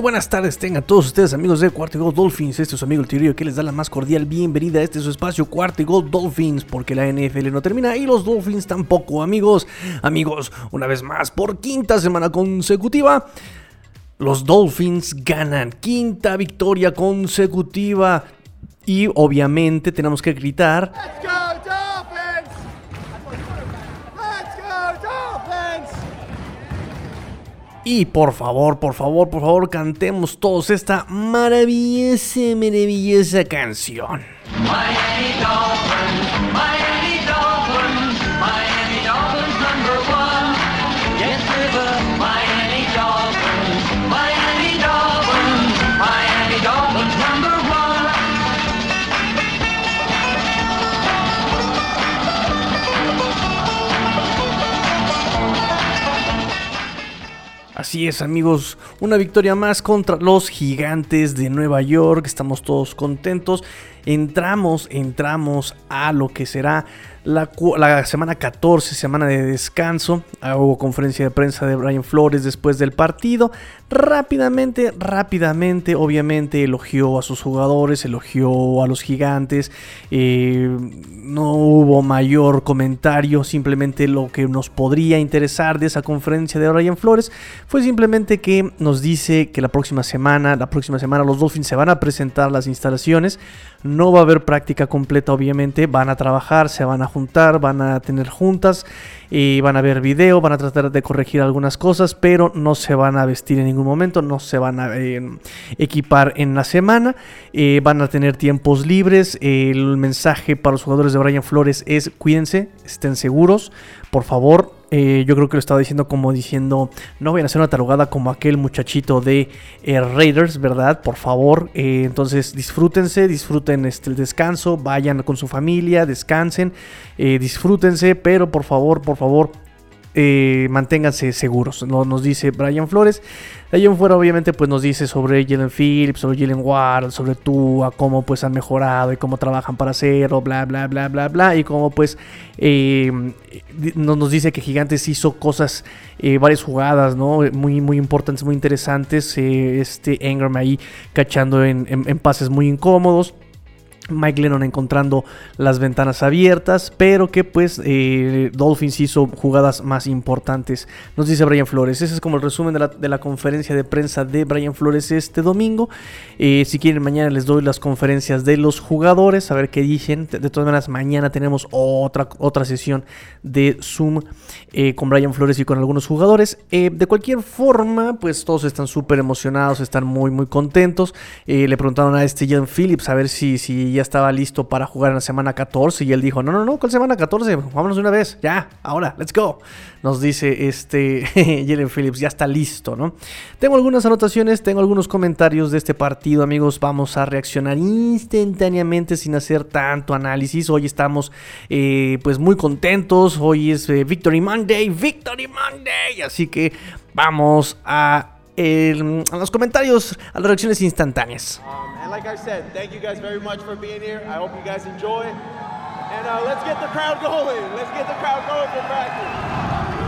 Buenas tardes, tengan todos ustedes amigos de Cuarto Gol Dolphins. Este es su amigo el Tirillo que les da la más cordial bienvenida a este su espacio Cuarto Gol Dolphins, porque la NFL no termina y los Dolphins tampoco, amigos. Amigos, una vez más, por quinta semana consecutiva, los Dolphins ganan quinta victoria consecutiva. Y obviamente tenemos que gritar. Let's go Y por favor, por favor, por favor, cantemos todos esta maravillosa, maravillosa canción. Así es, amigos, una victoria más contra los gigantes de Nueva York. Estamos todos contentos. Entramos, entramos a lo que será la, la semana 14, semana de descanso. Ah, Hubo conferencia de prensa de Brian Flores después del partido. Rápidamente, rápidamente, obviamente elogió a sus jugadores, elogió a los gigantes. Eh, no hubo mayor comentario, simplemente lo que nos podría interesar de esa conferencia de Brian Flores fue simplemente que nos dice que la próxima semana, la próxima semana los Dolphins se van a presentar las instalaciones. No va a haber práctica completa, obviamente. Van a trabajar, se van a juntar, van a tener juntas, y van a ver video, van a tratar de corregir algunas cosas, pero no se van a vestir en ningún momento, no se van a eh, equipar en la semana. eh, van a tener tiempos libres. el mensaje para los jugadores de Brian Flores es cuídense, estén seguros, por favor. Eh, yo creo que lo estaba diciendo como diciendo, no vayan a hacer una tarugada como aquel muchachito de eh, Raiders, ¿verdad? Por favor. eh, entonces disfrútense, disfruten este, el descanso, vayan con su familia, descansen, disfrútense, pero por favor, por favor, eh, manténganse seguros. Lo- nos dice Brian Flores. De ahí en fuera, obviamente, pues nos dice sobre Jalen Phillips, sobre Jalen Ward, sobre Tua, cómo pues han mejorado y cómo trabajan para hacerlo, bla, bla, bla, bla, bla. Y cómo pues eh, nos, dice que Gigantes hizo cosas, eh, varias jugadas, ¿no? Muy, muy importantes, muy interesantes. eh, este Engram ahí cachando en- en pases muy incómodos. Mike Lennon encontrando las ventanas abiertas, pero que pues eh, Dolphins hizo jugadas más importantes. Nos dice Brian Flores. Ese es como el resumen de la, de la conferencia de prensa de Brian Flores este domingo. Eh, si quieren, mañana les doy las conferencias de los jugadores, a ver qué dicen. De, todas maneras, mañana tenemos otra, otra sesión de Zoom eh, con Brian Flores y con algunos jugadores. De cualquier forma, pues todos están súper emocionados, están muy, muy contentos. Le preguntaron a este Jan Phillips a ver si, si ya estaba listo para jugar en la semana 14 y él dijo, no, no, no, ¿cuál semana 14? Vámonos de una vez, ya, ahora, let's go. Nos dice este Jalen Phillips, ya está listo, ¿no? Tengo algunas anotaciones, tengo algunos comentarios de este partido, amigos, vamos a reaccionar instantáneamente sin hacer tanto análisis. Hoy estamos eh, pues muy contentos, hoy es eh, Victory Monday, Victory Monday, así que vamos a, el- a los comentarios, a las reacciones instantáneas. And like I said, thank you guys very much for being here. I hope you guys enjoy. And uh, let's get the crowd going. Let's get the crowd going for practice.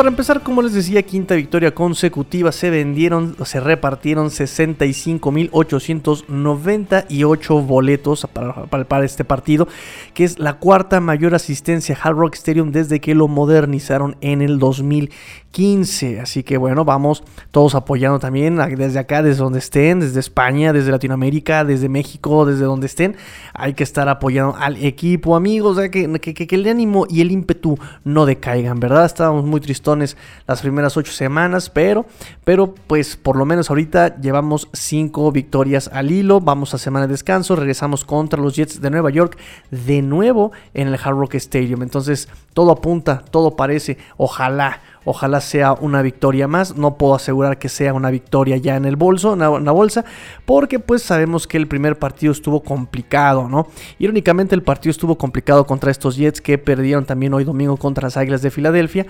Para empezar, como les decía, quinta victoria consecutiva, se vendieron, se repartieron 65.898 boletos para, este partido, que es la cuarta mayor asistencia a Hard Rock Stadium desde que lo modernizaron en el 2015. Así que bueno, vamos todos apoyando también desde acá, desde donde estén, desde España, desde Latinoamérica, desde México, desde donde estén. Hay que estar apoyando al equipo, amigos, que, que- el ánimo y el ímpetu no decaigan, ¿verdad? Estábamos muy tristones las primeras ocho semanas, pero, pero pues por lo menos ahorita llevamos cinco victorias al hilo. Vamos a semana de descanso, regresamos contra los Jets de Nueva York de nuevo en el Hard Rock Stadium. Entonces todo apunta, todo parece, ojalá Ojalá sea una victoria más. No puedo asegurar que sea una victoria ya en el bolso, en la, bolsa, porque pues sabemos que el primer partido estuvo complicado, ¿no? Irónicamente el partido estuvo complicado contra estos Jets que perdieron también hoy domingo contra las Águilas de Filadelfia.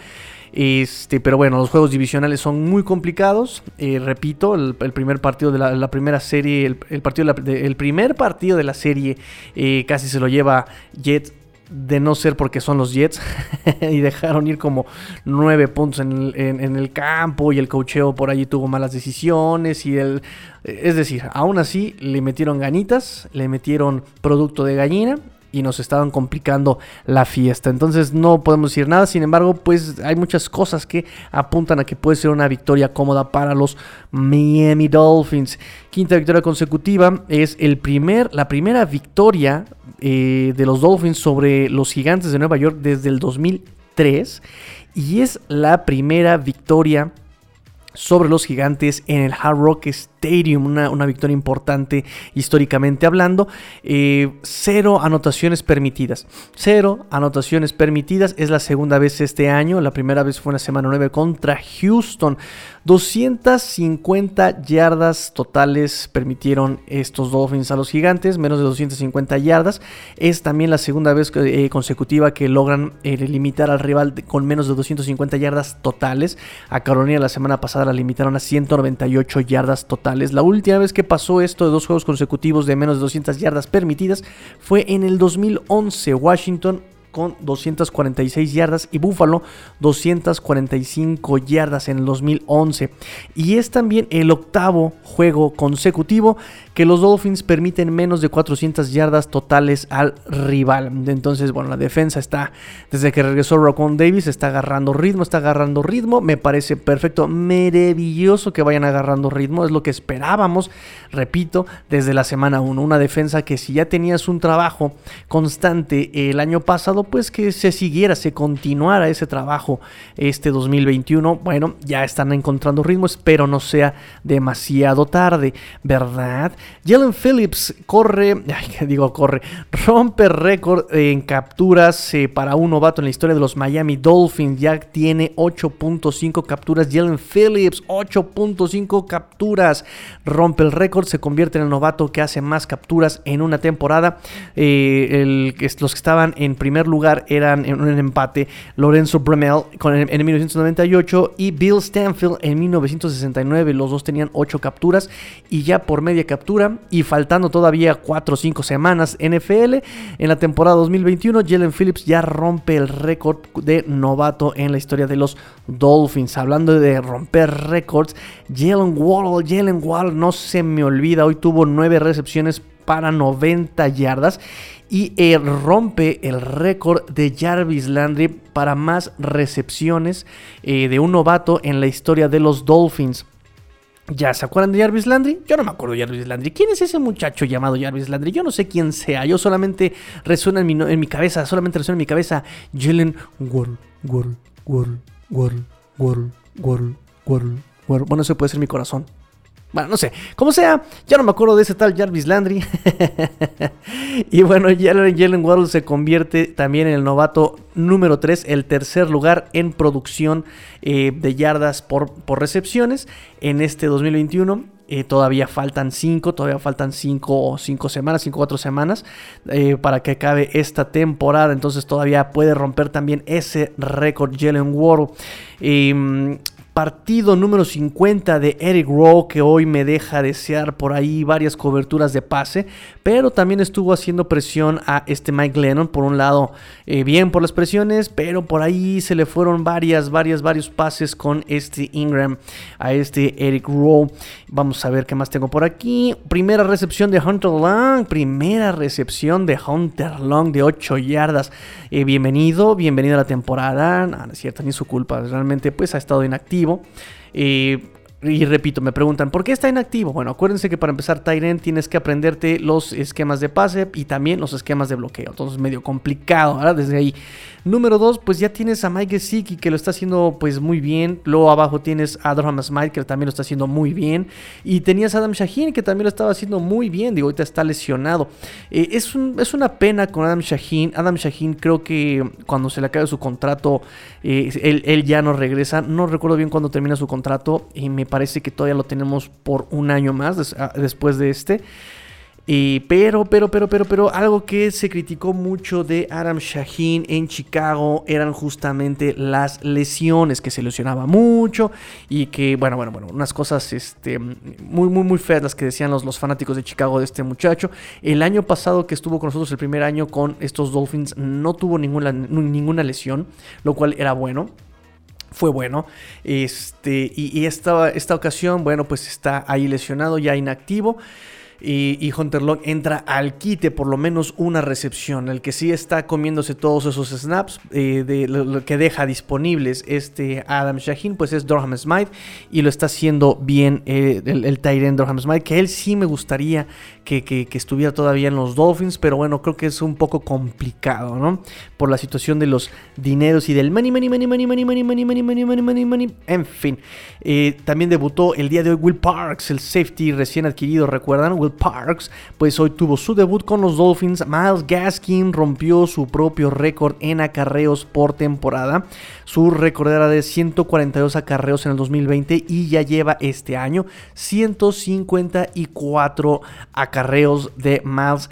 Este, pero bueno, los juegos divisionales son muy complicados. Eh, repito, el, primer partido de la, primera serie, el, partido el primer partido de la serie eh, casi se lo lleva Jets de no ser porque son los Jets y dejaron ir como nueve puntos en el, campo y el cocheo por allí tuvo malas decisiones y el es decir, aún así le metieron ganitas, le metieron producto de gallina y nos estaban complicando la fiesta. Entonces no podemos decir nada. Sin embargo, pues hay muchas cosas que apuntan a que puede ser una victoria cómoda para los Miami Dolphins. Quinta victoria consecutiva es el primer, la primera victoria eh, de los Dolphins sobre los Gigantes de Nueva York desde el 2003 y es la primera victoria sobre los gigantes en el Hard Rock Stadium, una, victoria importante históricamente hablando. Eh, cero anotaciones permitidas. Cero anotaciones permitidas. Es la segunda vez este año. La primera vez fue en la semana 9 contra Houston. 250 yardas totales permitieron estos Dolphins a los gigantes, menos de 250 yardas. Es también la segunda vez eh, consecutiva que logran eh, limitar al rival con menos de 250 yardas totales. A Carolina la semana pasada la limitaron a 198 yardas totales. La última vez que pasó esto de dos juegos consecutivos de menos de 200 yardas permitidas fue en el 2011. Washington con 246 yardas y Buffalo 245 yardas en el 2011. Y es también el octavo juego consecutivo que los Dolphins permiten menos de 400 yardas totales al rival. Entonces, bueno, la defensa está, desde que regresó Rocon Davis, está agarrando ritmo, está agarrando ritmo. Me parece perfecto, maravilloso que vayan agarrando ritmo. Es lo que esperábamos, repito, desde la semana 1. Una defensa que si ya tenías un trabajo constante el año pasado, pues que se siguiera, se continuara ese trabajo este 2021. Bueno, ya están encontrando ritmo, espero no sea demasiado tarde, ¿verdad? Jalen Phillips corre, ay, digo corre, rompe récord en capturas eh, para un novato en la historia de los Miami Dolphins. Ya tiene 8.5 capturas. Jalen Phillips, 8.5 capturas. Rompe el récord, se convierte en el novato que hace más capturas en una temporada. Eh, los que estaban en primer lugar eran en un empate Lorenzo Bremel con, en, 1998 y Bill Stanfield en 1969. Los dos tenían 8 capturas y ya por media captura y faltando todavía 4 o 5 semanas NFL, en la temporada 2021 Jalen Phillips ya rompe el récord de novato en la historia de los Dolphins. Hablando de romper récords, Jalen Wall, Jalen Wall no se me olvida, hoy tuvo 9 recepciones para 90 yardas y eh, rompe el récord de Jarvis Landry para más recepciones eh, de un novato en la historia de los Dolphins. ¿Ya se acuerdan de Jarvis Landry? Yo no me acuerdo de Jarvis Landry. ¿Quién es ese muchacho llamado Jarvis Landry? Yo no sé quién sea. Yo solamente resuena en mi, en mi cabeza, solamente resuena en mi cabeza Jalen Ward, Ward, Ward, Ward, Ward, Ward, Ward, Bueno, ese puede ser mi corazón. Bueno, no sé. Como sea, ya no me acuerdo de ese tal Jarvis Landry. y bueno, Jalen Waddle se convierte también en el novato número 3, el tercer lugar en producción eh, de yardas por, por, recepciones en este 2021. Eh, todavía faltan 5, todavía faltan 5 cinco semanas, 5 o 4 semanas eh, para que acabe esta temporada. Entonces todavía puede romper también ese récord Jalen Waddle. Mm, partido número 50 de Eric Rowe que hoy me deja desear por ahí varias coberturas de pase, pero también estuvo haciendo presión a este Mike Lennon, por un lado eh, bien por las presiones, pero por ahí se le fueron varias, varias, varios pases con este Ingram a este Eric Rowe. Vamos a ver qué más tengo por aquí. Primera recepción de Hunter Long, primera recepción de Hunter Long de 8 yardas. Eh, bienvenido, bienvenido a la temporada. No, no es cierto, ni su culpa, realmente pues ha estado inactivo. Eh, y repito, me preguntan, ¿por qué está inactivo? Bueno, acuérdense que para empezar Tyrant tienes que aprenderte los esquemas de pase y también los esquemas de bloqueo. Entonces, medio complicado, ¿verdad? Desde ahí. Número dos, pues ya tienes a Mike Gesicki que lo está haciendo pues muy bien. Luego abajo tienes a Durham Smite que también lo está haciendo muy bien. Y tenías a Adam Shaheen que también lo estaba haciendo muy bien. Digo, ahorita está lesionado. Eh, es, es una pena con Adam Shaheen. Adam Shaheen creo que cuando se le acabe su contrato, eh, él, él ya no regresa. No recuerdo bien cuándo termina su contrato. Y me parece que todavía lo tenemos por un año más ah, después de este. Y, pero, pero, pero, pero, pero, algo que se criticó mucho de Adam Shaheen en Chicago eran justamente las lesiones, que se lesionaba mucho y que, bueno, bueno, bueno, unas cosas este, muy, muy, muy feas las que decían los, los fanáticos de Chicago de este muchacho. El año pasado que estuvo con nosotros, el primer año con estos Dolphins, no tuvo ninguna, ninguna lesión, lo cual era bueno fue bueno. Este, y, esta, esta ocasión, bueno, pues está ahí lesionado, ya inactivo. Y, Hunter Long entra al quite por lo menos una recepción. El que sí está comiéndose todos esos snaps eh, de lo, que deja disponibles este Adam Shaheen, pues es Durham Smite. Y lo está haciendo bien eh, el, el Tyrant Durham Smite. Que él sí me gustaría que, que- estuviera todavía en los Dolphins. Pero bueno, creo que es un poco complicado, ¿no? Por la situación de los dineros y del money, money, money, money, money, money, money, money, money, money, money, money. En fin. Eh, también debutó el día de hoy Will Parks, el safety recién adquirido, ¿recuerdan? Will Parks, pues hoy tuvo su debut con los Dolphins. Miles Gaskin rompió su propio récord en acarreos por temporada. Su récord era de 142 acarreos en el 2020 y ya lleva este año 154 acarreos acarreos de más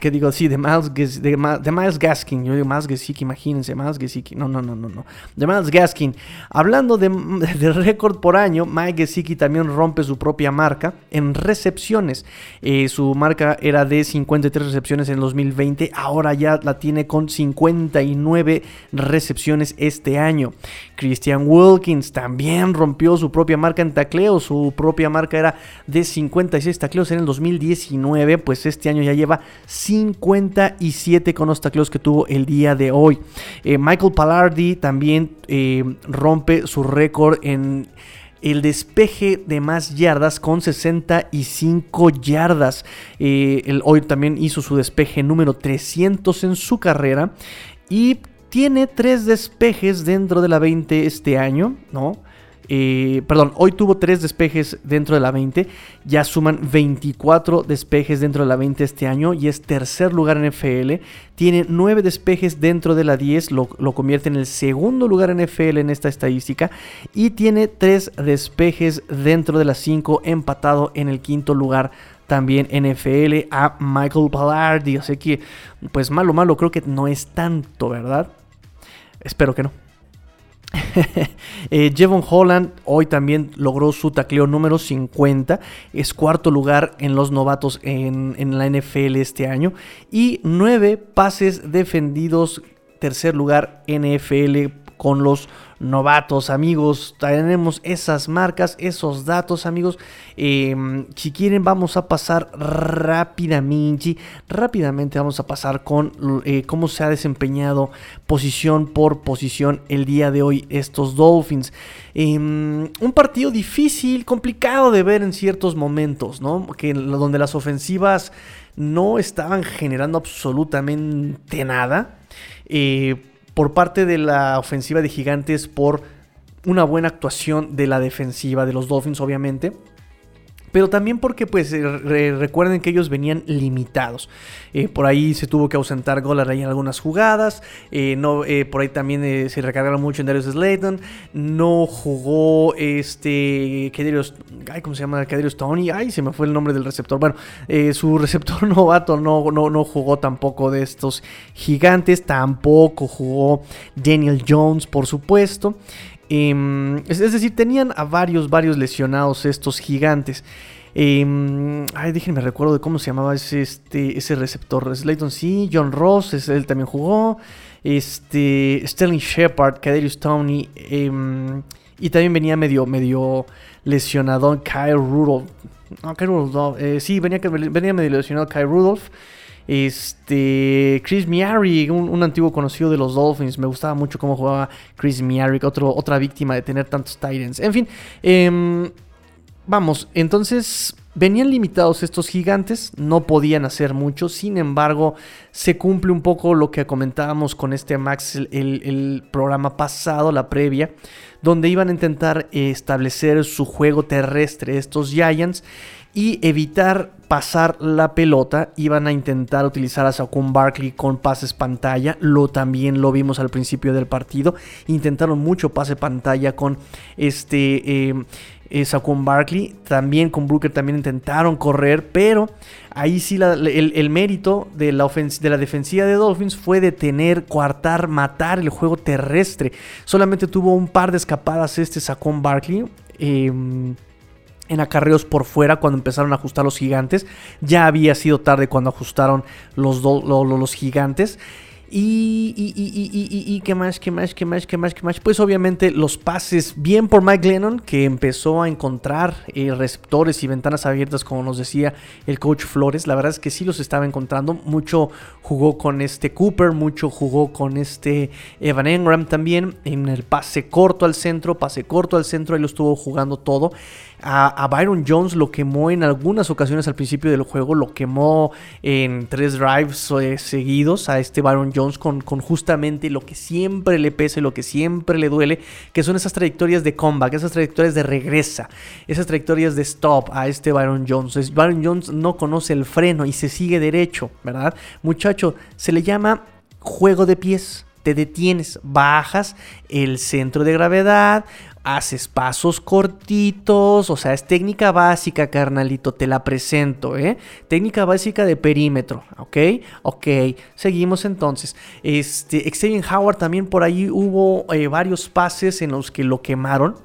¿Qué digo? Sí, de Miles, de, de Miles Gaskin. Yo digo Miles Gesicki, imagínense, Miles Gesicki. No, no, no, no, no. De Miles Gaskin. Hablando de, de récord por año, Mike Gesicki también rompe su propia marca en recepciones. Eh, su marca era de 53 recepciones en 2020. Ahora ya la tiene con 59 recepciones este año. Christian Wilkins también rompió su propia marca en tacleo. Su propia marca era de 56 tacleos en el 2019. Pues este año ya lleva 57 con los tacleos que tuvo el día de hoy. Eh, Michael Pallardi también eh, rompe su récord en el despeje de más yardas con 65 yardas. Eh, el, hoy también hizo su despeje número 300 en su carrera. Y tiene tres despejes dentro de la 20 este año, ¿no? Perdón, hoy tuvo tres despejes dentro de la 20. Ya suman 24 despejes dentro de la 20 este año y es tercer lugar en FL. Tiene 9 despejes dentro de la 10, lo, convierte en el segundo lugar en FL en esta estadística. Y tiene 3 despejes dentro de la 5, empatado en el quinto lugar también NFL a Michael Pallardi. Así que, pues malo, malo, creo que no es tanto, ¿verdad? Espero que no. eh, Jevon Holland hoy también logró su tacleo número 50. Es cuarto lugar en los novatos en, en la NFL este año. Y nueve pases defendidos. Tercer lugar NFL con los novatos, amigos. Tenemos esas marcas, esos datos, amigos. Eh, si quieren, vamos a pasar rápidamente. Rápidamente vamos a pasar con eh, cómo se ha desempeñado posición por posición el día de hoy estos Dolphins. Eh, un partido difícil, complicado de ver en ciertos momentos, ¿no? Que donde las ofensivas no estaban generando absolutamente nada. Eh, por parte de la ofensiva de Gigantes por una buena actuación de la defensiva de los Dolphins, obviamente. Pero también porque, pues, re recuerden que ellos venían limitados. Eh, por ahí se tuvo que ausentar Golar en algunas jugadas. Eh, no, eh, por ahí también eh, se recargaron mucho en Darius Slayton. No jugó este. Kedarius, ay, ¿Cómo se llama? Kedarius Tony. Ay, se me fue el nombre del receptor. Bueno, eh, su receptor novato no, no, no jugó tampoco de estos gigantes. Tampoco jugó Daniel Jones, por supuesto. Eh, es, decir, tenían a varios, varios lesionados estos gigantes. Eh, ay, déjenme recuerdo de cómo se llamaba ese, este, ese receptor. Slayton sí, John Ross, es, él también jugó. Este, Sterling Shepard, Kaderius Tony. Eh, y también venía medio, medio lesionado Kyle Rudolph. No, Kyle Rudolph. Eh, sí, venía, venía medio lesionado Kyle Rudolph. Este, Chris Miary, un, antiguo conocido de los Dolphins. Me gustaba mucho cómo jugaba Chris Miary, otro, otra víctima de tener tantos Titans. En fin, eh, vamos, entonces venían limitados estos gigantes, no podían hacer mucho, sin embargo, se cumple un poco lo que comentábamos con este Max el, el programa pasado, la previa, donde iban a intentar establecer su juego terrestre estos Giants y evitar pasar la pelota. Iban a intentar utilizar a Saquon Barkley con pases pantalla. Lo también lo vimos al principio del partido. Intentaron mucho pase pantalla con este eh, eh, Barkley. También con Brooker también intentaron correr. Pero ahí sí el, mérito de la, de la defensiva de Dolphins fue detener, coartar, matar el juego terrestre. Solamente tuvo un par de escapadas este Saquon Barkley. Eh, en acarreos por fuera cuando empezaron a ajustar los gigantes. Ya había sido tarde cuando ajustaron los, los gigantes. Y, y, y, y, qué más, qué más, qué más, qué más, qué más. Pues obviamente los pases, bien por Mike Lennon, que empezó a encontrar eh, receptores y ventanas abiertas, como nos decía el coach Flores. La verdad es que sí los estaba encontrando. Mucho jugó con este Cooper, mucho jugó con este Evan Engram también. En el pase corto al centro, pase corto al centro, ahí lo estuvo jugando todo. A, Byron Jones lo quemó en algunas ocasiones al principio del juego, lo quemó en tres drives eh, seguidos a este Byron Jones con, con, justamente lo que siempre le pese, lo que siempre le duele, que son esas trayectorias de comeback, esas trayectorias de regresa, esas trayectorias de stop a este Byron Jones. Byron Jones no conoce el freno y se sigue derecho, ¿verdad? Muchacho, se le llama juego de pies te detienes, bajas el centro de gravedad, haces pasos cortitos, o sea, es técnica básica, carnalito, te la presento, ¿eh? Técnica básica de perímetro, ¿ok? Ok, seguimos entonces. Este, Xavier Howard también por ahí hubo eh, varios pases en los que lo quemaron,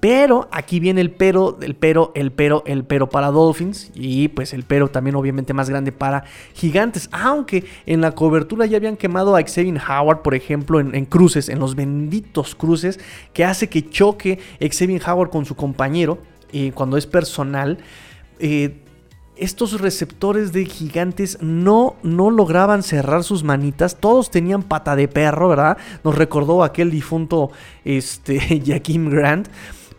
pero aquí viene el pero, el pero, el pero, el pero para Dolphins. Y pues el pero también obviamente más grande para Gigantes. Aunque en la cobertura ya habían quemado a Xavier Howard, por ejemplo, en, cruces, en los benditos cruces, que hace que choque Xavier Howard con su compañero eh, cuando es personal. Eh, estos receptores de gigantes no, no lograban cerrar sus manitas. Todos tenían pata de perro, ¿verdad? Nos recordó aquel difunto este, Jaquim Grant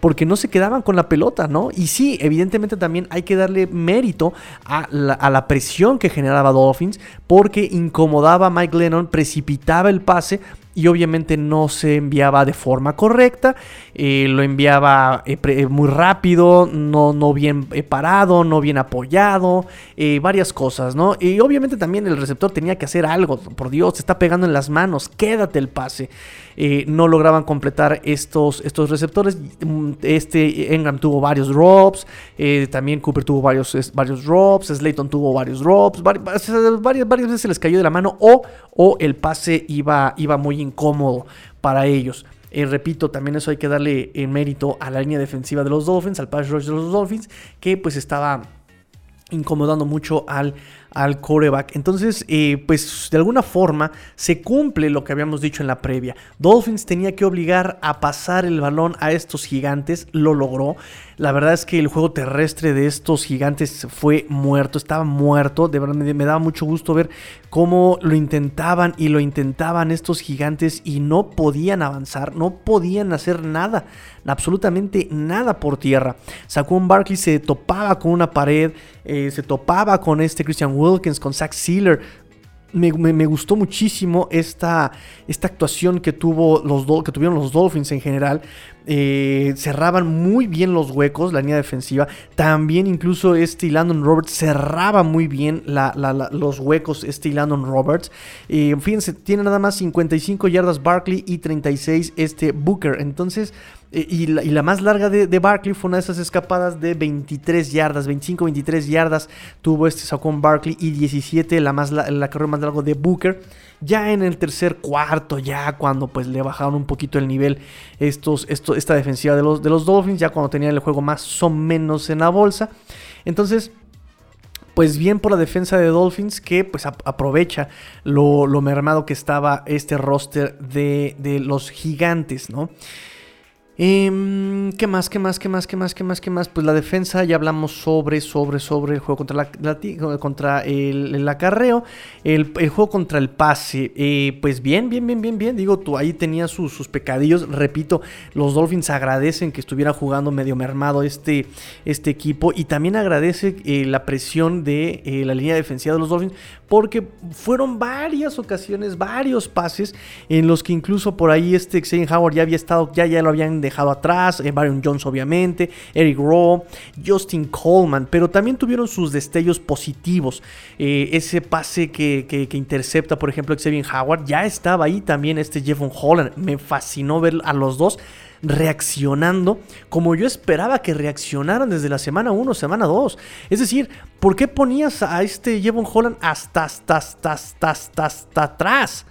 porque no se quedaban con la pelota, ¿no? Y sí, evidentemente también hay que darle mérito a la, presión que generaba Dolphins, porque incomodaba a Mike Lennon, precipitaba el pase y obviamente no se enviaba de forma correcta, eh, lo enviaba eh, eh, muy rápido, no, no bien parado, no bien apoyado, varias cosas, ¿no? Y obviamente también el receptor tenía que hacer algo, por Dios, se está pegando en las manos, quédate el pase. no lograban completar estos, estos receptores. Mm, este Engram tuvo varios drops, también Cooper tuvo varios, varios drops, Slayton tuvo varios drops, varias, varias, veces se les cayó de la mano o, o el pase iba, iba muy incómodo para ellos. Eh, repito, también eso hay que darle en mérito a la línea defensiva de los Dolphins, al pass rush de los Dolphins, que pues estaba incomodando mucho al al coreback. Entonces, eh, pues de alguna forma se cumple lo que habíamos dicho en la previa. Dolphins tenía que obligar a pasar el balón a estos gigantes, lo logró. La verdad es que el juego terrestre de estos gigantes fue muerto, estaba muerto. De verdad me, daba mucho gusto ver cómo lo intentaban y lo intentaban estos gigantes y no podían avanzar, no podían hacer nada, absolutamente nada por tierra. Saquon Barkley se topaba con una pared, eh, se topaba con este Christian Wilkins, con Zach Sealer. Me, gustó muchísimo esta, esta actuación que, tuvo los que tuvieron los Dolphins en general. Eh, cerraban muy bien los huecos, la línea defensiva. También incluso este Landon Roberts cerraba muy bien los huecos, este Landon Roberts. Eh, fíjense, tiene nada más 55 yardas Barkley y 36 este Booker. Entonces eh, y la, más larga de, Barkley fue una de esas escapadas de 23 yardas, 25, 23 yardas tuvo este Saquon Barkley y 17 la, más, la, carrera más larga de Booker. Ya en el tercer cuarto, ya cuando pues le bajaron un poquito el nivel estos, esto, esta defensiva de los, de los Dolphins, ya cuando tenían el juego más o menos en la bolsa. Entonces, pues bien por la defensa de Dolphins que pues aprovecha lo, lo mermado que estaba este roster de, de los gigantes, ¿no? Em, ¿Qué más? ¿Qué más? ¿Qué más? ¿Qué más? ¿Qué más? ¿Qué más? Pues la defensa, ya hablamos sobre, sobre, sobre el juego contra, la, contra el, acarreo, el, el juego contra el pase. Eh, pues bien, bien, bien, bien, bien. Digo, tú ahí tenías sus, sus pecadillos. Repito, los Dolphins agradecen que estuviera jugando medio mermado este, este equipo y también agradece eh, la presión de eh, la línea defensiva de los Dolphins porque fueron varias ocasiones, varios pases en los que incluso por ahí este Xavier Howard ya había estado, ya, ya lo habían dejado atrás, eh, Byron Jones obviamente, Eric Rowe, Justin Coleman, pero también tuvieron sus destellos positivos. Eh, ese pase que, que- intercepta, por ejemplo, Xavier Howard, ya estaba ahí también este Jeffon Holland. Me fascinó ver a los dos reaccionando como yo esperaba que reaccionaran desde la semana 1, semana 2. Es decir, ¿por qué ponías a este Jevon Holland hasta, hasta, hasta, hasta, hasta atrás?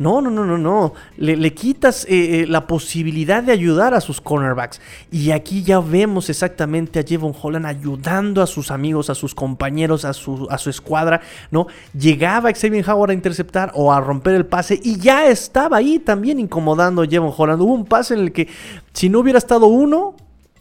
No, no, no, no, no. Le, le quitas eh, eh, la posibilidad de ayudar a sus cornerbacks. Y aquí ya vemos exactamente a Jevon Holland ayudando a sus amigos, a sus compañeros, a su, a su escuadra, ¿no? Llegaba Xavier Howard a interceptar o a romper el pase y ya estaba ahí también incomodando a Jevon Holland. Hubo un pase en el que si no hubiera estado uno,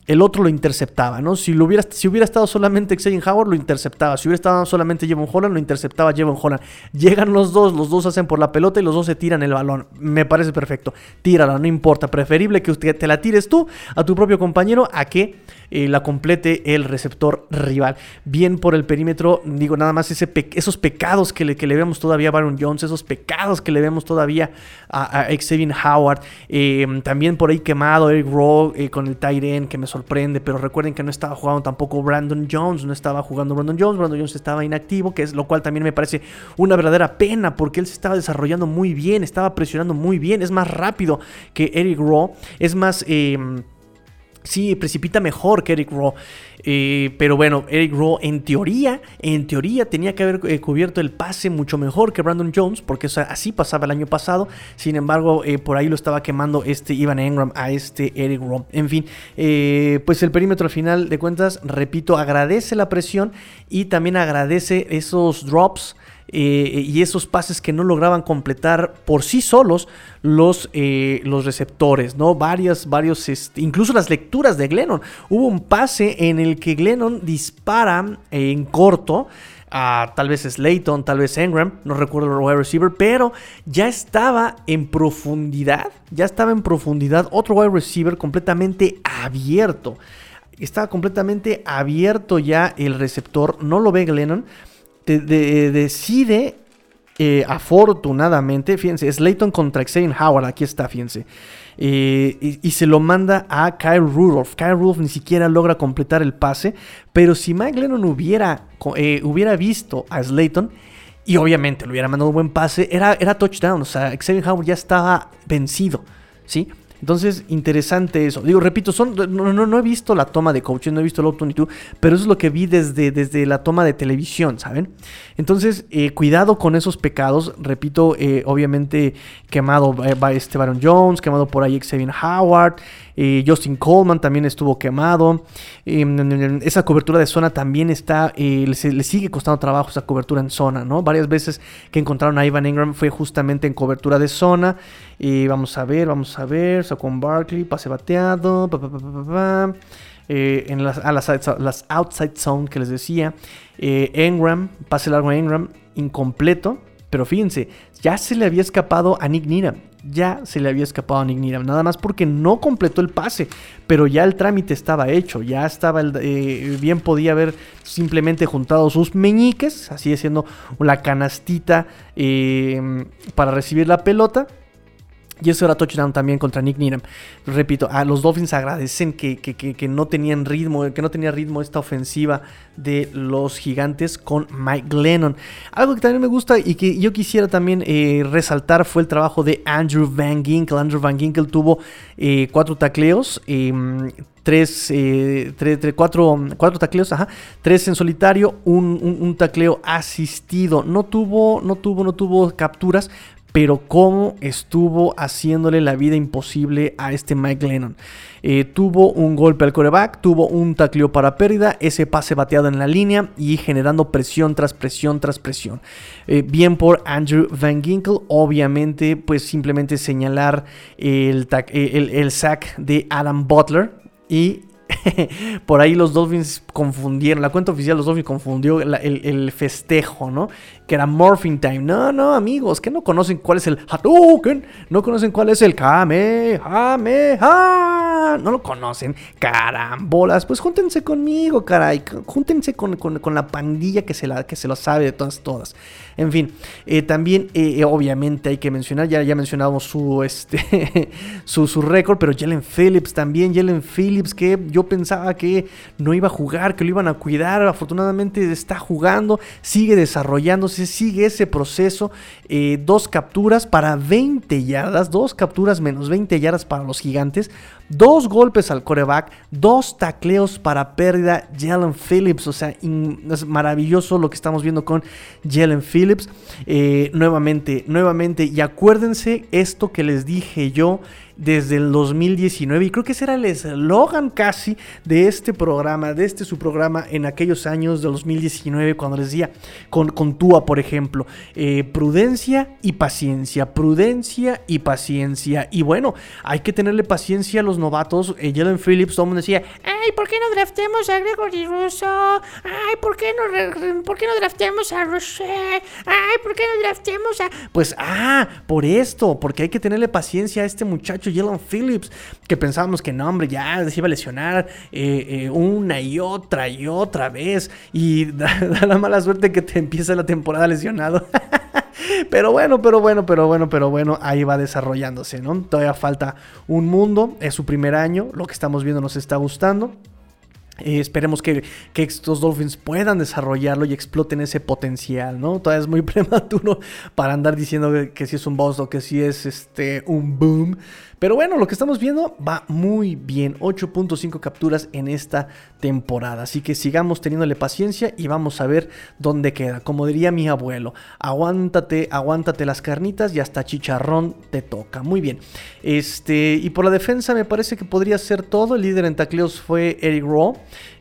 el otro lo interceptaba, ¿no? Si, lo hubiera, si hubiera estado solamente Xavier Howard, lo interceptaba. Si hubiera estado solamente Jevon Holland, lo interceptaba Jevon Holland. Llegan los dos, los dos hacen por la pelota y los dos se tiran el balón. Me parece perfecto. Tírala, no importa. Preferible que usted te la tires tú a tu propio compañero a que eh, la complete el receptor rival. Bien por el perímetro, digo nada más ese esos pecados que le, que le vemos todavía a Baron Jones, esos pecados que le vemos todavía a, a Xavier Howard. Eh, también por ahí quemado Eric Rowe eh, con el end que me sorprende, pero recuerden que no estaba jugando tampoco Brandon Jones, no estaba jugando Brandon Jones, Brandon Jones estaba inactivo, que es lo cual también me parece una verdadera pena porque él se estaba desarrollando muy bien, estaba presionando muy bien, es más rápido que Eric Rowe, es más... eh, Sí, precipita mejor que Eric Rowe. Eh, pero bueno, Eric Rowe en teoría, en teoría tenía que haber eh, cubierto el pase mucho mejor que Brandon Jones, porque así pasaba el año pasado. Sin embargo, eh, por ahí lo estaba quemando este Ivan Engram a este Eric Rowe. En fin, pues el perímetro al final de cuentas, repito, agradece la presión y también agradece esos drops eh, y esos pases que no lograban completar por sí solos los, eh, los receptores, ¿no? Varias, varios, incluso las lecturas de Glennon. Hubo un pase en el que Glennon dispara eh, en corto a tal vez Slayton, tal vez Engram, no recuerdo el wide receiver, pero ya estaba en profundidad, ya estaba en profundidad otro wide receiver completamente abierto. Estaba completamente abierto ya el receptor, no lo ve Glennon, de- de- decide eh, afortunadamente, fíjense, Slayton contra Xavier Howard, aquí está, fíjense. Eh, y, se lo manda a Kyle Rudolph. Kyle Rudolph ni siquiera logra completar el pase, pero si Mike Lennon hubiera, eh, hubiera visto a Slayton y obviamente le hubiera mandado un buen pase, era, era touchdown, o sea, Xavier Howard ya estaba vencido, ¿sí? Entonces, interesante eso. Digo, repito, son, no, no, no he visto la toma de coaching, no he visto el 22, pero eso es lo que vi desde, desde la toma de televisión, ¿saben? Entonces, eh, cuidado con esos pecados. Repito, eh, obviamente quemado eh, va este Baron Jones, quemado por ahí Xavier Howard, Justin Coleman también estuvo quemado. Eh, esa cobertura de zona también está, le sigue costando trabajo esa cobertura en zona, ¿no? Varias veces que encontraron a Ivan Ingram fue justamente en cobertura de zona. Y vamos a ver, vamos a ver, Saquon Barkley, pase bateado. Eh, en las, las, outside zone que les decía. Eh, Engram, pase largo a Engram, incompleto. Pero fíjense, ya se le había escapado a Nick. Ya se le había escapado a Nick. Nada más porque no completó el pase. Pero ya el trámite estaba hecho. Ya estaba. eh, bien podía haber simplemente juntado sus meñiques. Así haciendo la canastita eh, para recibir la pelota. Y eso era touchdown también contra Nick Needham. Repito, a los Dolphins agradecen que, que- que- no tenían ritmo, que no tenía ritmo esta ofensiva de los gigantes con Mike Glennon. Algo que también me gusta y que yo quisiera también eh, resaltar fue el trabajo de Andrew Van Ginkel. Andrew Van Ginkel tuvo eh, cuatro tacleos. em, Tres, eh, tres- tres- cuatro, cuatro tacleos, ajá, tres en solitario, un, un- un tacleo asistido. No tuvo, no tuvo, no tuvo capturas, pero cómo estuvo haciéndole la vida imposible a este Mike Lennon. Eh, tuvo un golpe al coreback, tuvo un tacleo para pérdida, ese pase bateado en la línea y generando presión tras presión tras presión. Eh, bien por Andrew Van Ginkel, obviamente, pues simplemente señalar eh, el, el sack de Adam Butler y por ahí los Dolphins confundieron, la cuenta oficial de los Dolphins confundió el, festejo, ¿no? Que era Morphing Time. No, no, amigos, que no conocen cuál es el Hadouken, no conocen cuál es el Kamehameha, no lo conocen, carambolas. Pues júntense conmigo, caray, júntense con, con- con la pandilla que se, la, que se lo sabe de todas, todas. En fin, eh, también, eh, eh, obviamente, hay que mencionar, ya, ya mencionamos su, este, su, su récord, pero Jalen Phillips también, Jalen Phillips, que yo pensaba que no iba a jugar, que lo iban a cuidar, afortunadamente está jugando, sigue desarrollándose, sigue ese proceso, dos capturas para 20 yardas, dos capturas menos 20 yardas para los gigantes, dos golpes al coreback, dos tacleos para pérdida, Jalen Phillips, o sea, es maravilloso lo que estamos viendo con Jalen Phillips. Eh, nuevamente, nuevamente, y acuérdense esto que les dije yo desde el 2019 y creo que ese era el eslogan casi de este programa, de este su programa en aquellos años de 2019 cuando decía con, con por ejemplo, eh, prudencia y paciencia, prudencia y paciencia. Y bueno, hay que tenerle paciencia a los novatos, eh, Jalen Phillips, todo el mundo decía, Ay, ¿por qué no draftemos a Gregory Russo? Ay, ¿por qué no, ¿por qué no draftemos a Roche? Ay, ¿por qué no draftemos a... Pues, ah, por esto, porque hay que tenerle paciencia a este muchacho Jalen Phillips, que pensábamos que no, hombre, ya se iba a lesionar eh, eh, una y otra y otra vez, y da la mala suerte que te empieza la temporada lesionado. Pero bueno, pero bueno, pero bueno, pero bueno, ahí va desarrollándose, ¿no? Todavía falta un mundo, es su primer año, lo que estamos viendo nos está gustando. Eh, esperemos que, estos Dolphins puedan desarrollarlo y exploten ese potencial, ¿no? Todavía es muy prematuro para andar diciendo que, que si es un boss o que si es este, un boom. Pero bueno, lo que estamos viendo va muy bien. 8.5 capturas en esta temporada. Así que sigamos teniéndole paciencia y vamos a ver dónde queda. Como diría mi abuelo, aguántate, aguántate las carnitas y hasta chicharrón te toca. Muy bien. Este, y por la defensa me parece que podría ser todo. El líder en tacleos fue Eric Rowe.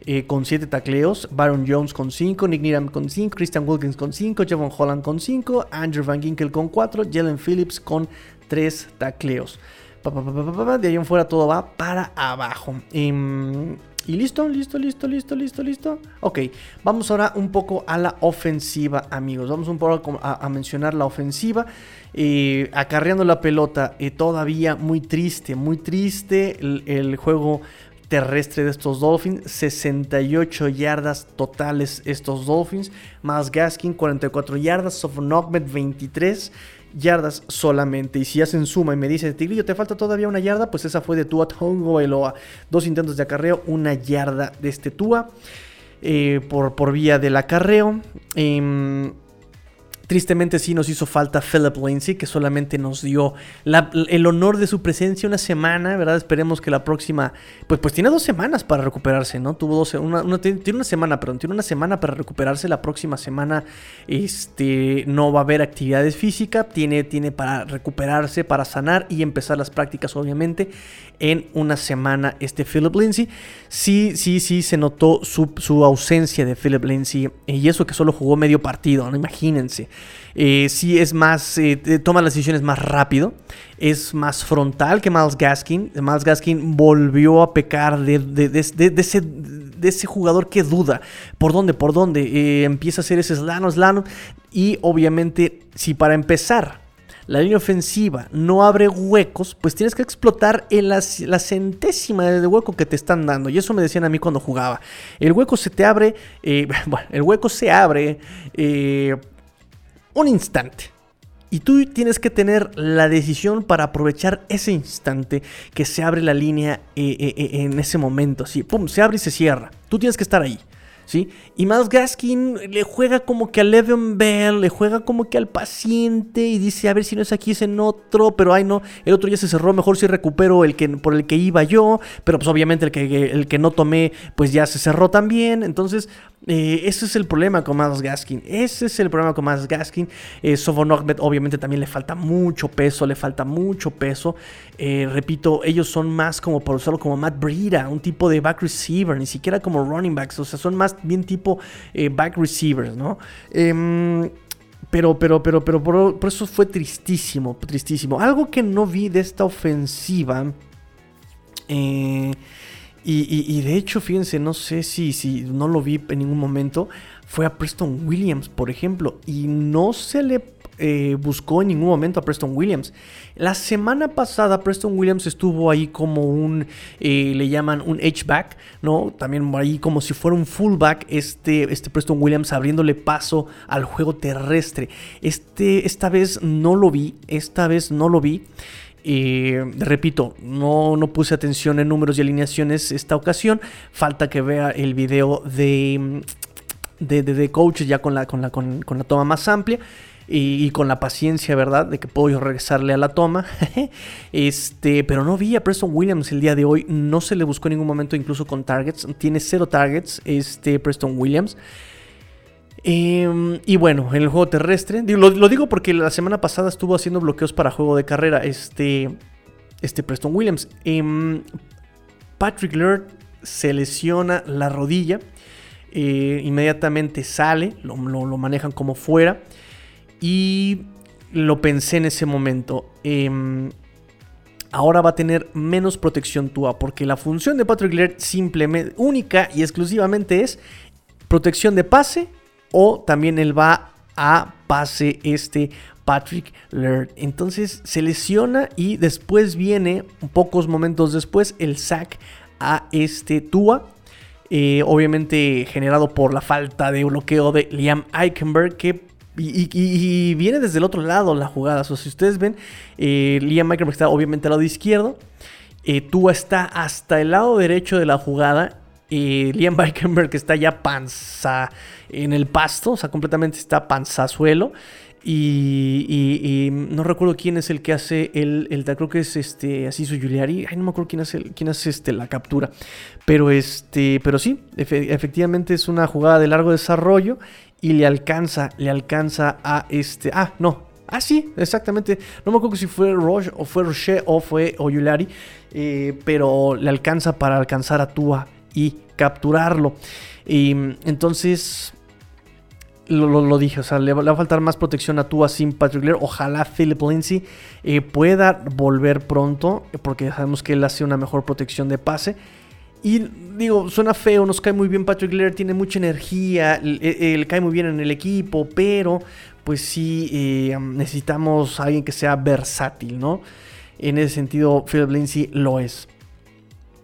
eh, con 7 tacleos, Baron Jones con 5, Nick Needham con 5, Christian Wilkins con 5, Javon Holland con 5, Andrew Van Ginkel con 4, Jalen Phillips con 3 tacleos. De ahí en fuera todo va para abajo. Y listo, listo, listo, listo, listo, listo. Ok, vamos ahora un poco a la ofensiva, amigos. Vamos un poco a, mencionar la ofensiva. Acarreando la pelota, eh, todavía muy triste, muy triste el, el juego terrestre de estos Dolphins. 68 yardas totales estos Dolphins. Más Gaskin 44 yardas. Sofnogmet 23 yardas solamente. Y si hacen suma y me dice, Tigrillo, te falta todavía una yarda, pues esa fue de Tua Tongo Bailoa. Dos intentos de acarreo, una yarda de este Tua eh, por, por vía del acarreo. Em, Tristemente sí nos hizo falta Philip Lindsay, que solamente nos dio el honor de su presencia una semana, ¿verdad? Esperemos que la próxima, pues, pues tiene dos semanas para recuperarse, ¿no? Tuvo dos, una, tiene una semana, perdón, tiene una semana para recuperarse. La próxima semana, este, no va a haber actividades físicas, tiene, tiene para recuperarse, para sanar y empezar las prácticas, obviamente, en una semana este Philip Lindsay. Sí, sí, sí, se notó su, su ausencia de Philip Lindsay y eso que solo jugó medio partido, ¿no? Imagínense. Eh, sí es más, eh, toma las decisiones más rápido, es más frontal que Miles Gaskin. Miles Gaskin volvió a pecar de, de- de- de- ese, jugador que duda. ¿Por dónde? ¿Por dónde? Eh, empieza a hacer ese slalom, slalom. Y obviamente, si para empezar la línea ofensiva no abre huecos, pues tienes que explotar en la, la centésima de hueco que te están dando. Y eso me decían a mí cuando jugaba. El hueco se te abre, eh, bueno, el hueco se abre eh, un instante. Y tú tienes que tener la decisión para aprovechar ese instante que se abre la línea eh, en ese momento. Así, pum, se abre y se cierra. Tú tienes que estar ahí. ¿Sí? Y Miles Gaskin le juega como que a Le'Veon Bell, le juega como que al paciente y dice, a ver si no es aquí, es en otro, pero ay no, el otro ya se cerró, mejor si recupero el que, por el que iba yo, pero pues obviamente el que, el que no tomé, pues ya se cerró también. Entonces, Eh, ese es el problema con Miles Gaskin. Ese es el problema con Miles Gaskin. Eh, obviamente también le falta mucho peso, le falta mucho peso. Eh, repito, ellos son más como por usarlo como Matt Breida, un tipo de back receiver, ni siquiera como running backs. O sea, son más bien tipo eh, back receivers, ¿no? Em, pero, pero, pero, pero por, por eso fue tristísimo, tristísimo. Algo que no vi de esta ofensiva. eh, y, de hecho, fíjense, no sé si, si no lo vi en ningún momento. Fue a Preston Williams, por ejemplo. Y no se le eh, buscó en ningún momento a Preston Williams. La semana pasada Preston Williams estuvo ahí como un, eh, le llaman un H-back, ¿no? También ahí como si fuera un fullback, este, este Preston Williams abriéndole paso al juego terrestre. Este, esta vez no lo vi, esta vez no lo vi. Eh, repito, no, no puse atención en números y alineaciones esta ocasión. Falta que vea el video de, de, de, coaches ya con la, con, la, con, la toma más amplia. Y, y con la paciencia, ¿verdad? De que puedo yo regresarle a la toma. este, pero no vi a Preston Williams el día de hoy. No se le buscó en ningún momento, incluso con targets. Tiene cero targets, este Preston Williams. Eh, y bueno, en el juego terrestre, lo, digo porque la semana pasada estuvo haciendo bloqueos para juego de carrera este, este Preston Williams. Eh, Patrick Laird se lesiona la rodilla, eh, inmediatamente sale, lo, lo, manejan como fuera y lo pensé en ese momento. Eh, ahora va a tener menos protección Tua porque la función de Patrick Laird simplemente, única y exclusivamente es protección de pase o también él va a pase este Patrick Laird. Entonces se lesiona y después viene, pocos momentos después, el sack a este Tua. Eh, obviamente generado por la falta de bloqueo de Liam Eichenberg que y, viene desde el otro lado la jugada. O si ustedes ven, eh, Liam Eichenberg está obviamente al lado izquierdo. Eh, Tua está hasta el lado derecho de la jugada. Eh, Liam Eichenberg está ya panza en el pasto, o sea, completamente está panzazuelo. Y, y, y, no recuerdo quién es el que hace el, el creo que es este así su Giuliari. Ay, no me acuerdo quién hace, quién hace este, la captura. Pero este, pero sí, efe, efectivamente es una jugada de largo desarrollo y le alcanza, le alcanza a este. Ah, no. Ah, sí, exactamente. No me acuerdo si fue Roche o fue Roche o fue Oyulari. Eh, pero le alcanza para alcanzar a Tua y capturarlo. Y entonces lo, lo, dije, o sea, le va, le a faltar más protección a Tua sin Patrick Laird. Ojalá Philip Lindsay eh, pueda volver pronto, porque sabemos que él hace una mejor protección de pase. Y digo, suena feo, nos cae muy bien Patrick Laird, tiene mucha energía, él cae muy bien en el equipo, pero pues sí eh, necesitamos a alguien que sea versátil, ¿no? En ese sentido, Philip Lindsay lo es.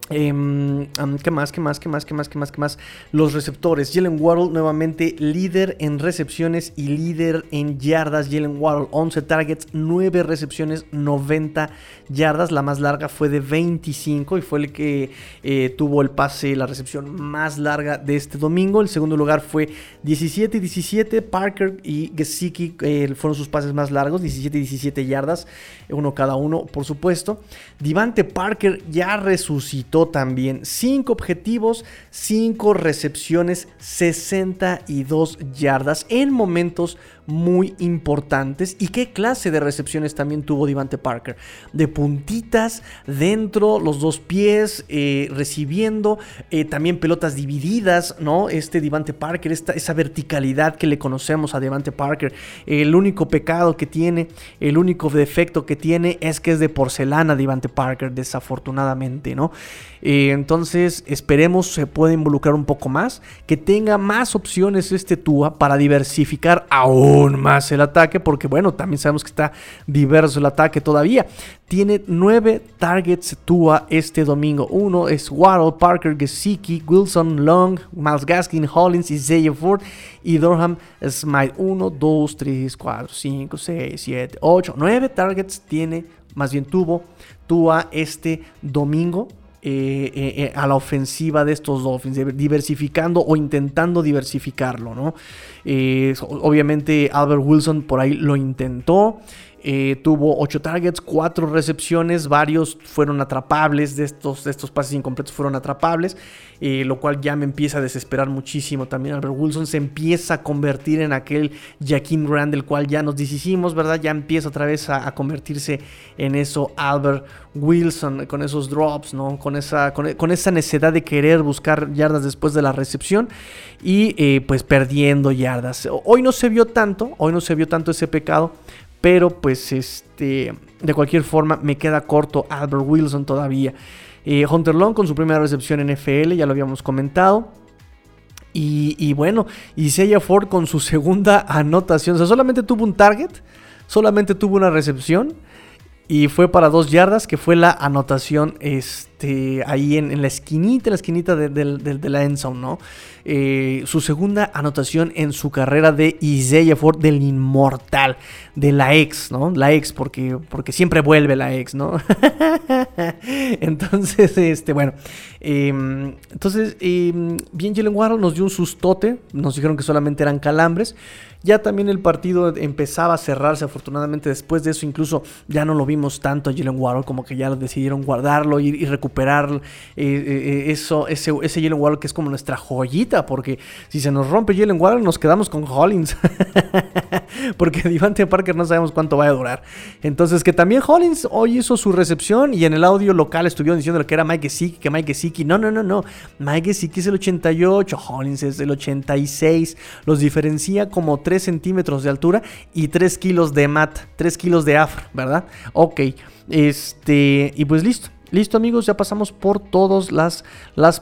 Um, ¿Qué más? ¿Qué más? ¿Qué más? ¿Qué más? ¿Qué más? ¿Qué más? Los receptores. Jalen Waddle nuevamente líder en recepciones y líder en yardas. Jalen Waddle 11 targets, 9 recepciones, 90 yardas. La más larga fue de 25 y fue el que eh, tuvo el pase, la recepción más larga de este domingo. El segundo lugar fue 17 y 17. Parker y Gesicki eh, fueron sus pases más largos, 17 y 17 yardas, uno cada uno, por supuesto. Divante Parker ya resucitó también. 5 objetivos, 5 recepciones, 62 yardas en momentos muy importantes. ¿Y qué clase de recepciones también tuvo Divante Parker? De puntitas, dentro, los dos pies, eh, recibiendo, eh, también pelotas divididas, ¿no? Este Divante Parker, esta, esa verticalidad que le conocemos a Divante Parker. El único pecado que tiene, el único defecto que tiene es que es de porcelana Divante Parker, desafortunadamente, ¿no? Eh, entonces, esperemos se pueda involucrar un poco más, que tenga más opciones este Tua para diversificar aún más el ataque, porque bueno, también sabemos que está diverso el ataque todavía. Tiene nueve targets Tua este domingo. Uno es Waddle, Parker, Gesicki, Wilson, Long, Miles Gaskin, Hollins, Isaiah Ford y Durham Smite. 1, 2, 3, 4, 5, 6, 7, 8, 9 targets tiene, más bien tuvo Tua este domingo. Eh, eh, a la ofensiva de estos Dolphins, diversificando o intentando diversificarlo, ¿no? Eh, obviamente Albert Wilson por ahí lo intentó. Eh, tuvo 8 targets, 4 recepciones, varios fueron atrapables, de estos, de estos pases incompletos fueron atrapables, eh, lo cual ya me empieza a desesperar muchísimo también. Albert Wilson se empieza a convertir en aquel Jaquim Rand del cual ya nos deshicimos, ¿verdad? Ya empieza otra vez a, convertirse en eso Albert Wilson, con esos drops, ¿no? Con esa, con, con esa necesidad de querer buscar yardas después de la recepción y eh, pues perdiendo yardas. Hoy no se vio tanto, hoy no se vio tanto ese pecado, pero pues este, de cualquier forma me queda corto Albert Wilson todavía. Eh, Hunter Long con su primera recepción en FL, ya lo habíamos comentado. Y, y bueno, Ford con su segunda anotación. O sea, solamente tuvo un target, solamente tuvo una recepción. Y fue para dos yardas, que fue la anotación este, ahí en, la esquinita, la esquinita de, de- de- de la end zone, ¿no? Eh, su segunda anotación en su carrera de Isaiah Ford, del inmortal, de la ex, ¿no? La ex, porque, porque siempre vuelve la ex, ¿no? entonces, este, bueno. eh, entonces, eh, bien, Jalen Waddle nos dio un sustote. Nos dijeron que solamente eran calambres. Ya también el partido empezaba a cerrarse, afortunadamente después de eso incluso ya no lo vimos tanto a Jalen Waddle, como que ya decidieron guardarlo y, y recuperar eh, eh, eso, ese, ese Jalen Waddle que es como nuestra joyita, porque si se nos rompe Jalen Waddle nos quedamos con Hollins, porque Devante Parker no sabemos cuánto va a durar. Entonces que también Hollins hoy hizo su recepción y en el audio local estuvieron diciendo que era Mike Gesicki, que Mike Gesicki, no, no, no, no, Mike Gesicki es el 88, Hollins es el 86, los diferencia como 3 centímetros de altura y 3 kilos de mat, 3 kilos de afro, ¿verdad? Ok, este, y pues listo. Listo amigos, ya pasamos por todas las,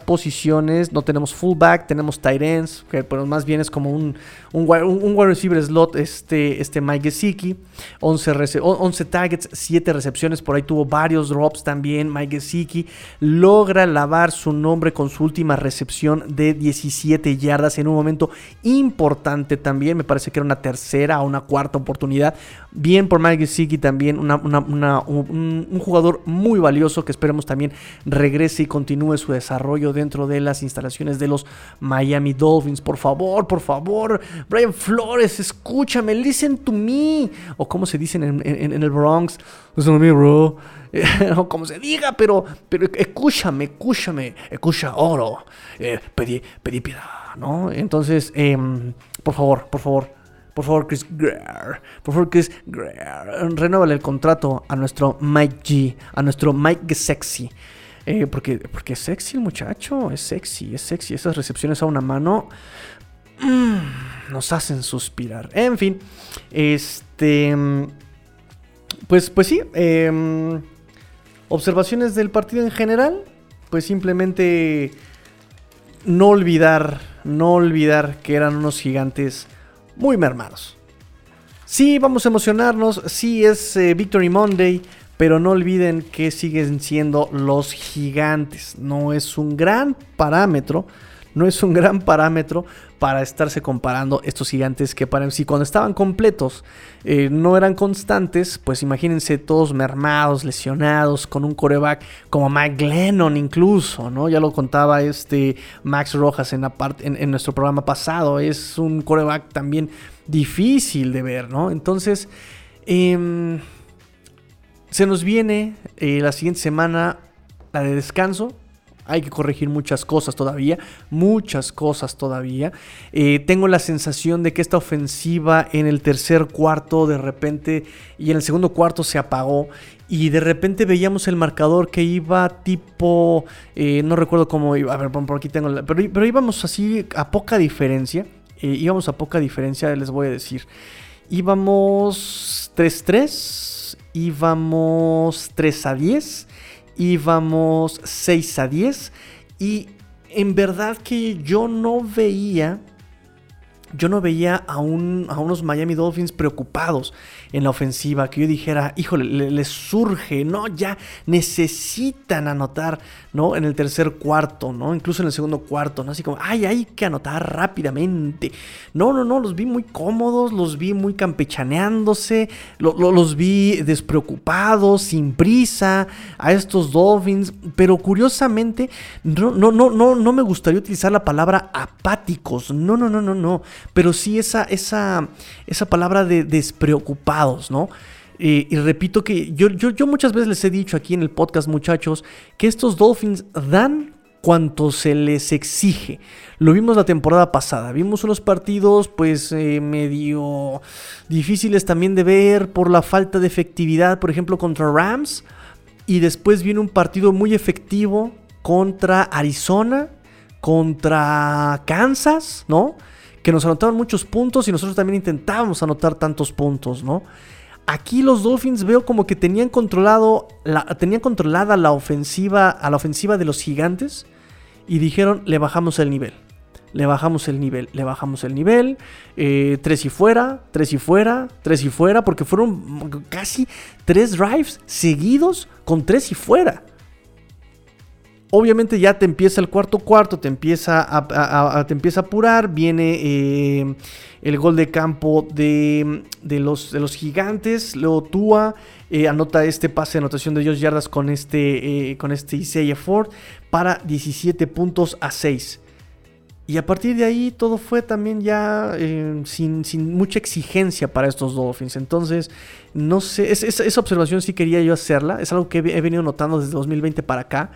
posiciones. No tenemos fullback, tenemos tight ends, que pero más bien es como un, un, wide- receiver slot, este, este Mike Gesicki. 11, rece- o- 11 targets, 7 recepciones, por ahí tuvo varios drops también. Mike Gesicki logra lavar su nombre con su última recepción de 17 yardas en un momento importante también. Me parece que era una tercera o una cuarta oportunidad. Bien por Mike Gesicki también, un jugador muy valioso que esperemos también regrese y continúe su desarrollo dentro de las instalaciones de los Miami Dolphins. Por favor, por favor, Brian Flores, escúchame, listen to me. O como se dicen en, en- en el Bronx, listen to me, bro. o como se diga, pero, pero escúchame, escúchame, escucha oro. Eh, pedí, pedí piedad, ¿no? Entonces, em, por favor, por favor. Por favor, Chris Greer. Por favor, Chris Greer. Renuévale el contrato a nuestro Mike G. A nuestro Mike Sexy. Eh, porque, porque es sexy el muchacho. Es sexy, es sexy. Esas recepciones a una mano nos hacen suspirar. En fin. Este. Pues, pues sí. em, observaciones del partido en general. Pues simplemente no olvidar, no olvidar que eran unos gigantes muy mermados. Sí, vamos a emocionarnos, sí es eh, Victory Monday, pero no olviden que siguen siendo los gigantes. No es un gran parámetro, no es un gran parámetro para estarse comparando estos gigantes que para si cuando estaban completos eh, no eran constantes, pues imagínense todos mermados, lesionados, con un coreback como Mike Glennon incluso, ¿no? Ya lo contaba este Max Rojas en, la en nuestro programa pasado, es un coreback también difícil de ver, ¿no? Entonces, em, se nos viene eh, la siguiente semana la de descanso. Hay que corregir muchas cosas todavía, muchas cosas todavía. Eh, tengo la sensación de que esta ofensiva en el tercer cuarto de repente y en el segundo cuarto se apagó y de repente veíamos el marcador que iba tipo, eh, no recuerdo cómo iba, a ver, por aquí tengo, la- pero, pero íbamos así a poca diferencia, eh, íbamos a poca diferencia, les voy a decir. Íbamos 3-3, íbamos 3 a 10, íbamos 6 a 10 y en verdad que yo no veía yo no veía a, un- a unos Miami Dolphins preocupados en la ofensiva, que yo dijera, híjole, le- les surge, ¿no? Ya necesitan anotar, ¿no? En el tercer cuarto, ¿no? Incluso en el segundo cuarto, ¿no? Así como, ay, hay que anotar rápidamente. No, no, no, los vi muy cómodos, los vi muy campechaneándose, lo- los vi despreocupados, sin prisa, a estos Dolphins, pero curiosamente, no, no, no, no, no me gustaría utilizar la palabra apáticos, no, no, no, no, no, pero sí esa, esa, esa palabra de despreocupados, y repito que yo muchas veces les he dicho aquí en el podcast, muchachos, que estos Dolphins dan cuanto se les exige. Lo vimos la temporada pasada. Vimos unos partidos pues eh, medio difíciles también de ver por la falta de efectividad, por ejemplo, contra Rams. Y después viene un partido muy efectivo contra Arizona, contra Kansas, ¿no? Que nos anotaron muchos puntos y nosotros también intentábamos anotar tantos puntos, ¿no? Aquí los Dolphins veo como que tenían controlado la, tenían controlada la ofensiva a la ofensiva de los gigantes y dijeron le bajamos el nivel. Le bajamos el nivel, le bajamos el nivel, eh, tres y fuera, tres y fuera, tres y fuera, porque fueron casi tres drives seguidos con tres y fuera obviamente ya te empieza el cuarto cuarto, te empieza a, te empieza a apurar, viene eh, el gol de campo de, los, de los gigantes, luego Tua eh, anota este pase de anotación de 2 yardas con este, eh, con este Isaiah Ford para 17 puntos a 6. Y a partir de ahí todo fue también ya sin, mucha exigencia para estos Dolphins. Entonces, no sé, esa observación sí quería yo hacerla. Es algo que he venido notando desde 2020 para acá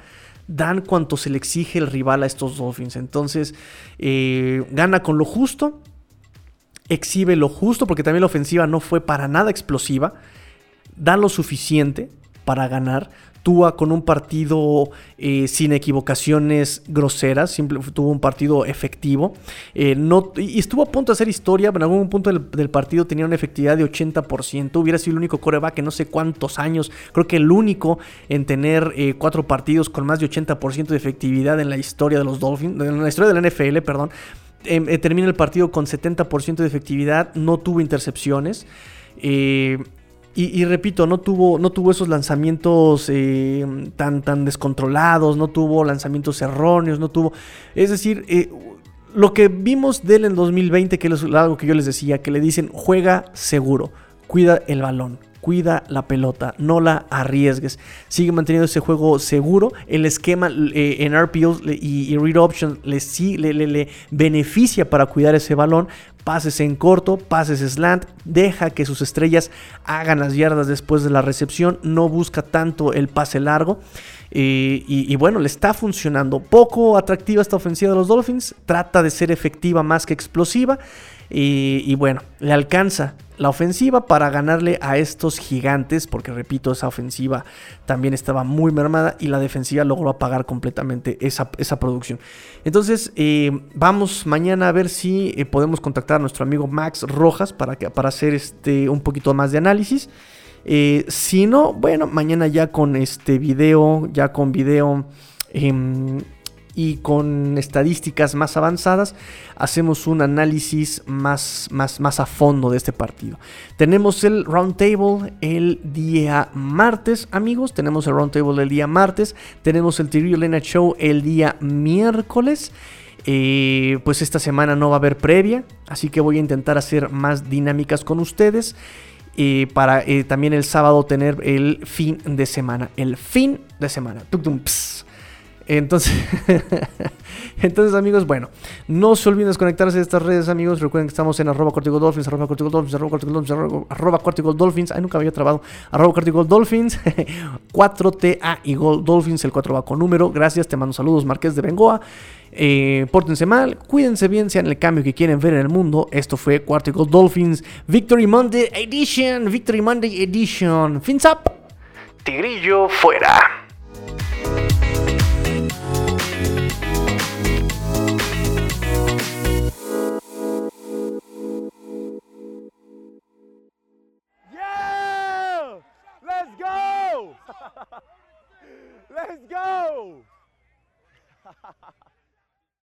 dan cuanto se le exige el rival a estos Dolphins. Entonces, eh, gana con lo justo, exhibe lo justo, porque también la ofensiva no fue para nada explosiva, dan lo suficiente para ganar con un partido eh, sin equivocaciones groseras, simple, tuvo un partido efectivo. Eh, y estuvo a punto de hacer historia, en algún punto del, partido tenía una efectividad de 80%. Hubiera sido el único coreback en no sé cuántos años, creo que el único en tener eh, cuatro partidos con más de 80% de efectividad en la historia de los Dolphins, en la historia de la NFL, perdón. Em, termina el partido con 70% de efectividad, no tuvo intercepciones. Y, repito, no tuvo, no tuvo esos lanzamientos eh, tan, tan descontrolados, no tuvo lanzamientos erróneos, no tuvo... Es decir, eh, lo que vimos de él en 2020, que es algo que yo les decía, que le dicen, juega seguro, cuida el balón, cuida la pelota, no la arriesgues. Sigue manteniendo ese juego seguro. El esquema eh, en RPOs y, read options le, le, le, beneficia para cuidar ese balón, pases en corto, pases slant, deja que sus estrellas hagan las yardas después de la recepción, no busca tanto el pase largo. Eh, y, bueno, le está funcionando. Poco atractiva esta ofensiva de los Dolphins, trata de ser efectiva más que explosiva. y bueno, le alcanza la ofensiva para ganarle a estos gigantes, porque repito, esa ofensiva también estaba muy mermada y la defensiva logró apagar completamente esa, producción. Entonces, eh, vamos mañana a ver si eh, podemos contactar a nuestro amigo Max Rojas para, que, para hacer este, un poquito más de análisis. Eh, si no, bueno, mañana ya con este video, ya con video em, y con estadísticas más avanzadas hacemos un análisis más, más, más a fondo de este partido. Tenemos el roundtable el día martes, amigos. Tenemos el roundtable el día martes. Tenemos el Tirio Lena Show el día miércoles. Eh, pues esta semana no va a haber previa, así que voy a intentar hacer más dinámicas con ustedes. Eh, para eh, también el sábado tener el fin de semana. El fin de semana. Tum, entonces, entonces, amigos, bueno, no se olviden desconectarse de estas redes, amigos. Recuerden que estamos en arroba corticodolphins, arroba corticodolphins, arroba corticodolphins, arroba corticodolphins. Ay, nunca había trabado. Arroba corticodolphins, 4TA y Gold Dolphins, el 4 va con número. Gracias, te mando saludos, Marqués de Bengoa. Eh, pórtense mal, cuídense bien, sean el cambio que quieren ver en el mundo. Esto fue Cuarto Dolphins Victory Monday Edition. Victory Monday Edition. Fins up. Tigrillo fuera. Let's go!